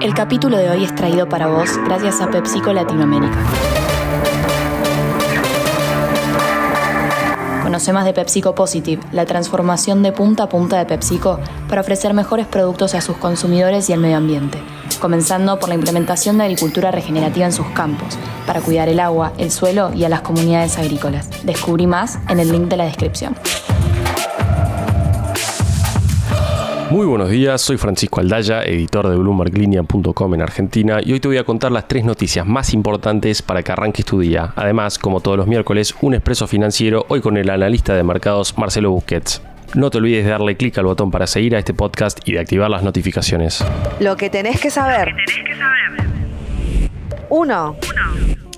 El capítulo de hoy es traído para vos gracias a PepsiCo Latinoamérica. Conoce más de PepsiCo Positive, la transformación de punta a punta de PepsiCo para ofrecer mejores productos a sus consumidores y al medio ambiente, comenzando por la implementación de agricultura regenerativa en sus campos, para cuidar el agua, el suelo y a las comunidades agrícolas. Descubrí más en el link de la descripción. Muy buenos días, soy Francisco Aldaya, editor de BloombergLinea.com en Argentina y hoy te voy a contar las tres noticias más importantes para que arranques tu día. Además, como todos los miércoles, un expreso financiero hoy con el analista de mercados Marcelo Busquets. No te olvides de darle clic al botón para seguir a este podcast y de activar las notificaciones. Lo que tenés que saber. Uno.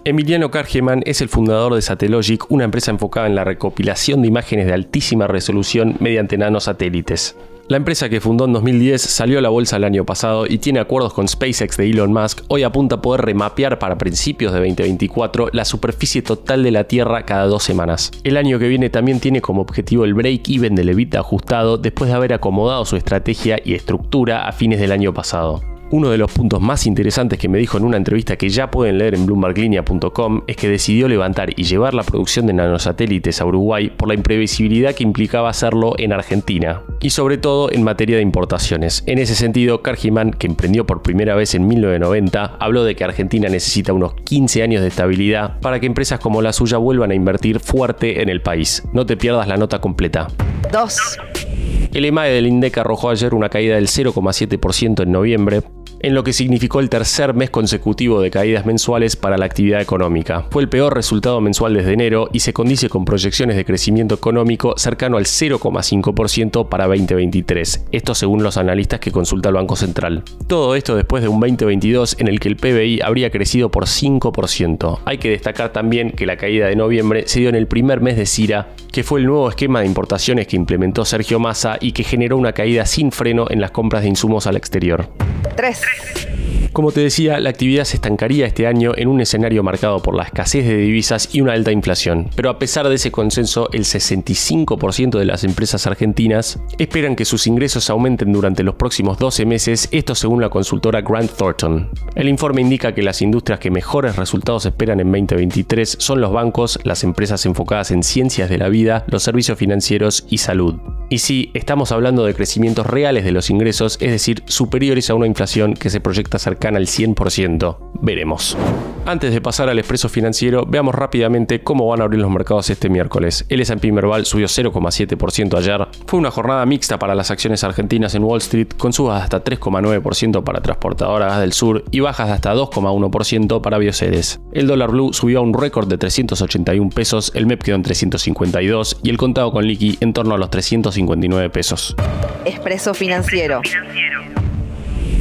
Emiliano Kargeman es el fundador de Satellogic, una empresa enfocada en la recopilación de imágenes de altísima resolución mediante nanosatélites. La empresa que fundó en 2010 salió a la bolsa el año pasado y tiene acuerdos con SpaceX de Elon Musk. Hoy apunta a poder remapear para principios de 2024 la superficie total de la Tierra cada dos semanas. El año que viene también tiene como objetivo el break-even del Levita ajustado después de haber acomodado su estrategia y estructura a fines del año pasado. Uno de los puntos más interesantes que me dijo en una entrevista que ya pueden leer en bloomberglinea.com es que decidió levantar y llevar la producción de nanosatélites a Uruguay por la imprevisibilidad que implicaba hacerlo en Argentina, y sobre todo en materia de importaciones. En ese sentido, Cargiman, que emprendió por primera vez en 1990, habló de que Argentina necesita unos 15 años de estabilidad para que empresas como la suya vuelvan a invertir fuerte en el país. No te pierdas la nota completa. 2. El EMAE del INDEC arrojó ayer una caída del 0,7% en noviembre, en lo que significó el tercer mes consecutivo de caídas mensuales para la actividad económica. Fue el peor resultado mensual desde enero y se condice con proyecciones de crecimiento económico cercano al 0,5% para 2023, esto según los analistas que consulta el Banco Central. Todo esto después de un 2022 en el que el PBI habría crecido por 5%. Hay que destacar también que la caída de noviembre se dio en el primer mes de CIRA, que fue el nuevo esquema de importaciones que implementó Sergio Massa y que generó una caída sin freno en las compras de insumos al exterior. 3. Como te decía, la actividad se estancaría este año en un escenario marcado por la escasez de divisas y una alta inflación. Pero a pesar de ese consenso, el 65% de las empresas argentinas esperan que sus ingresos aumenten durante los próximos 12 meses, esto según la consultora Grant Thornton. El informe indica que las industrias que mejores resultados esperan en 2023 son los bancos, las empresas enfocadas en ciencias de la vida, los servicios financieros y salud. Y sí, estamos hablando de crecimientos reales de los ingresos, es decir, superiores a una inflación que se proyecta cercana al 100%. Veremos. Antes de pasar al expreso financiero, veamos rápidamente cómo van a abrir los mercados este miércoles. El S&P Merval subió 0,7% ayer. Fue una jornada mixta para las acciones argentinas en Wall Street, con subas de hasta 3,9% para transportadoras del sur y bajas de hasta 2,1% para biosedes. El dólar blue subió a un récord de 381 pesos, el MEP quedó en 352 y el contado con liqui en torno a los 359 pesos. Expreso financiero.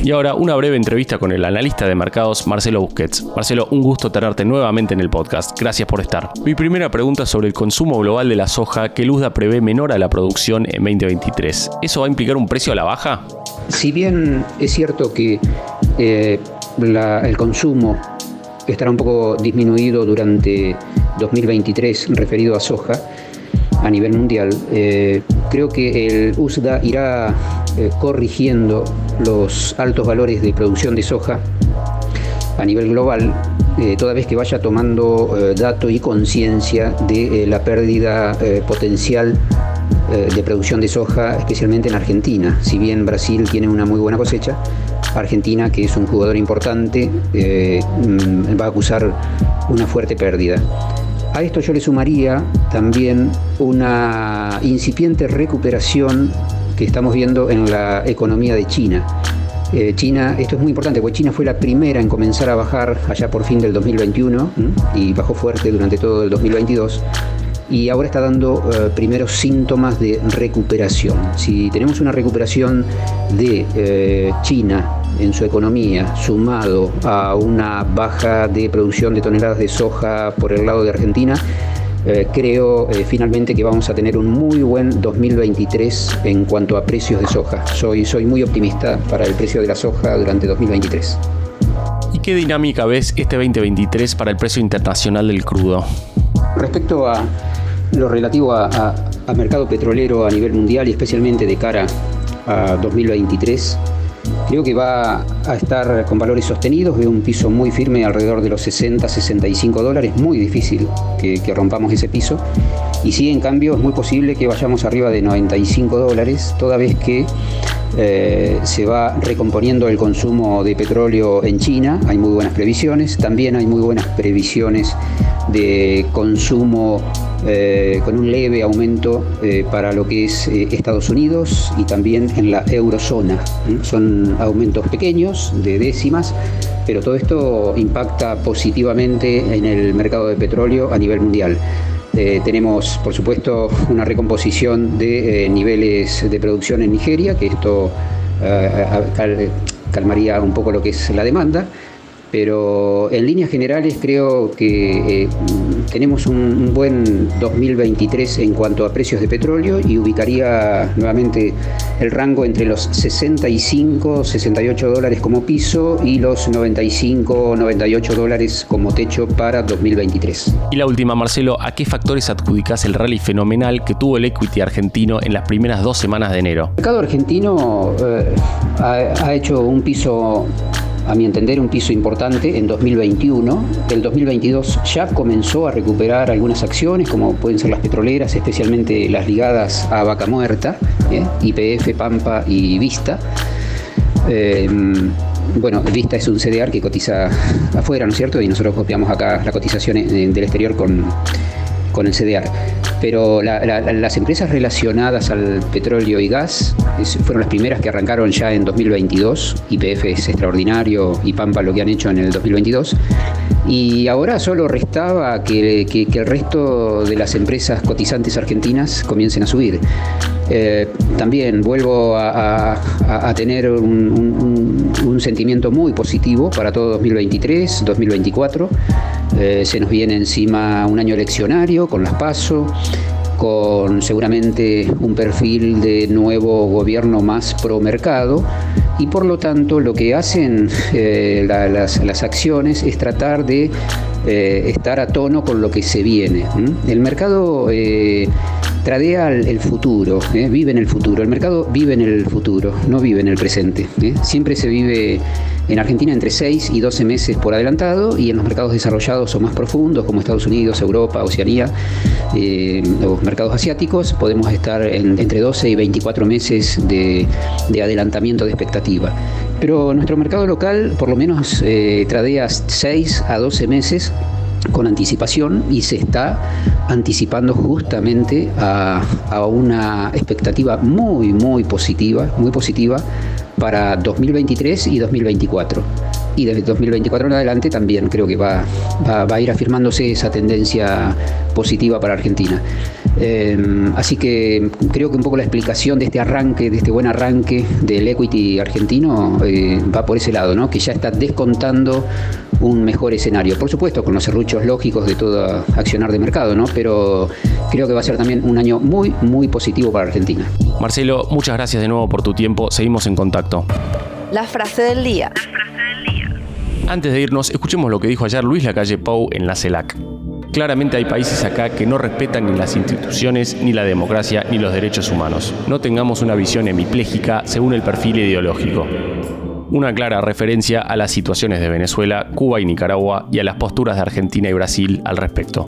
Y ahora una breve entrevista con el analista de mercados Marcelo Busquets. Marcelo, un gusto tenerte nuevamente en el podcast. Gracias por estar. Mi primera pregunta es sobre el consumo global de la soja que Luzda prevé menor a la producción en 2023. ¿Eso va a implicar un precio a la baja? Si bien es cierto que eh, la- el consumo estará un poco disminuido durante 2023 referido a soja a nivel mundial, eh, creo que el USDA irá eh, corrigiendo los altos valores de producción de soja a nivel global, eh, toda vez que vaya tomando eh, dato y conciencia de la pérdida potencial de producción de soja, especialmente en Argentina. Si bien Brasil tiene una muy buena cosecha, Argentina, que es un jugador importante, mm, va a acusar una fuerte pérdida. A esto yo le sumaría también una incipiente recuperación que estamos viendo en la economía de China. Eh, China, esto es muy importante, porque China fue la primera en comenzar a bajar allá por fin del 2021 ¿m? y bajó fuerte durante todo el 2022 y ahora está dando eh, primeros síntomas de recuperación. Si tenemos una recuperación de eh, China en su economía sumado a una baja de producción de toneladas de soja por el lado de Argentina, eh, creo finalmente que vamos a tener un muy buen 2023 en cuanto a precios de soja. Soy, soy muy optimista para el precio de la soja durante 2023. ¿Y qué dinámica ves este 2023 para el precio internacional del crudo? Respecto a lo relativo a, a- mercado petrolero a nivel mundial y especialmente de cara a 2023, Creo que va a estar con valores sostenidos, veo un piso muy firme alrededor de los 60, 65 dólares, muy difícil que, rompamos ese piso. Y sí, en cambio, es muy posible que vayamos arriba de 95 dólares, toda vez que eh, se va recomponiendo el consumo de petróleo en China, hay muy buenas previsiones, también hay muy buenas previsiones de consumo eh, con un leve aumento eh, para lo que es Estados Unidos y también en la eurozona. Son aumentos pequeños, de décimas, pero todo esto impacta positivamente en el mercado de petróleo a nivel mundial. Tenemos, por supuesto, una recomposición de niveles de producción en Nigeria, que esto calmaría un poco lo que es la demanda pero en líneas generales creo que eh, tenemos un, buen 2023 en cuanto a precios de petróleo y ubicaría nuevamente el rango entre los 65, 68 dólares como piso y los 95, 98 dólares como techo para 2023. Y la última, Marcelo, ¿a qué factores adjudicas el rally fenomenal que tuvo el equity argentino en las primeras dos semanas de enero? El mercado argentino eh, ha hecho un piso a mi entender, un piso importante en 2021. El 2022 ya comenzó a recuperar algunas acciones, como pueden ser las petroleras, especialmente las ligadas a Vaca Muerta, ¿eh? IPF, Pampa y Vista. Eh, bueno, Vista es un CDR que cotiza afuera, ¿no es cierto? Y nosotros copiamos acá la cotización del exterior con, con el CDR pero las empresas relacionadas al petróleo y gas fueron las primeras que arrancaron ya en 2022. IPF es extraordinario y Pampa lo que han hecho en el 2022. Y ahora solo restaba que, el resto de las empresas cotizantes argentinas comiencen a subir. Eh, también vuelvo a, tener un, sentimiento muy positivo para todo 2023, 2024. Eh, se nos viene encima un año eleccionario con las PASO, con seguramente un perfil de nuevo gobierno más pro mercado y por lo tanto lo que hacen eh, las, acciones es tratar de eh, estar a tono con lo que se viene. El mercado eh, tradea el, futuro, vive en el futuro, el mercado vive en el futuro, no vive en el presente. Siempre se vive en Argentina entre 6 y 12 meses por adelantado y en los mercados desarrollados o más profundos como Estados Unidos, Europa, Oceanía, los mercados asiáticos, podemos estar entre 12 y 24 meses de, de adelantamiento de expectativas pero nuestro mercado local por lo menos eh, tradea 6 a 12 meses con anticipación y se está anticipando justamente a, a, una expectativa muy, muy positiva, muy positiva para 2023 y 2024. Y desde 2024 en adelante también creo que va, va, va a ir afirmándose esa tendencia positiva para Argentina. Em, así que creo que un poco la explicación de este arranque, de este buen arranque del equity argentino eh, va por ese lado, ¿no? que ya está descontando un mejor escenario. Por supuesto, con los serruchos lógicos de todo accionar de mercado, ¿no? pero creo que va a ser también un año muy, muy positivo para Argentina. Marcelo, muchas gracias de nuevo por tu tiempo. Seguimos en contacto. La frase del día. Antes de irnos, escuchemos lo que dijo ayer Luis Lacalle Pou en la CELAC. Claramente hay países acá que no respetan ni las instituciones, ni la democracia, ni los derechos humanos. No tengamos una visión hemipléjica según el perfil ideológico. Una clara referencia a las situaciones de Venezuela, Cuba y Nicaragua y a las posturas de Argentina y Brasil al respecto.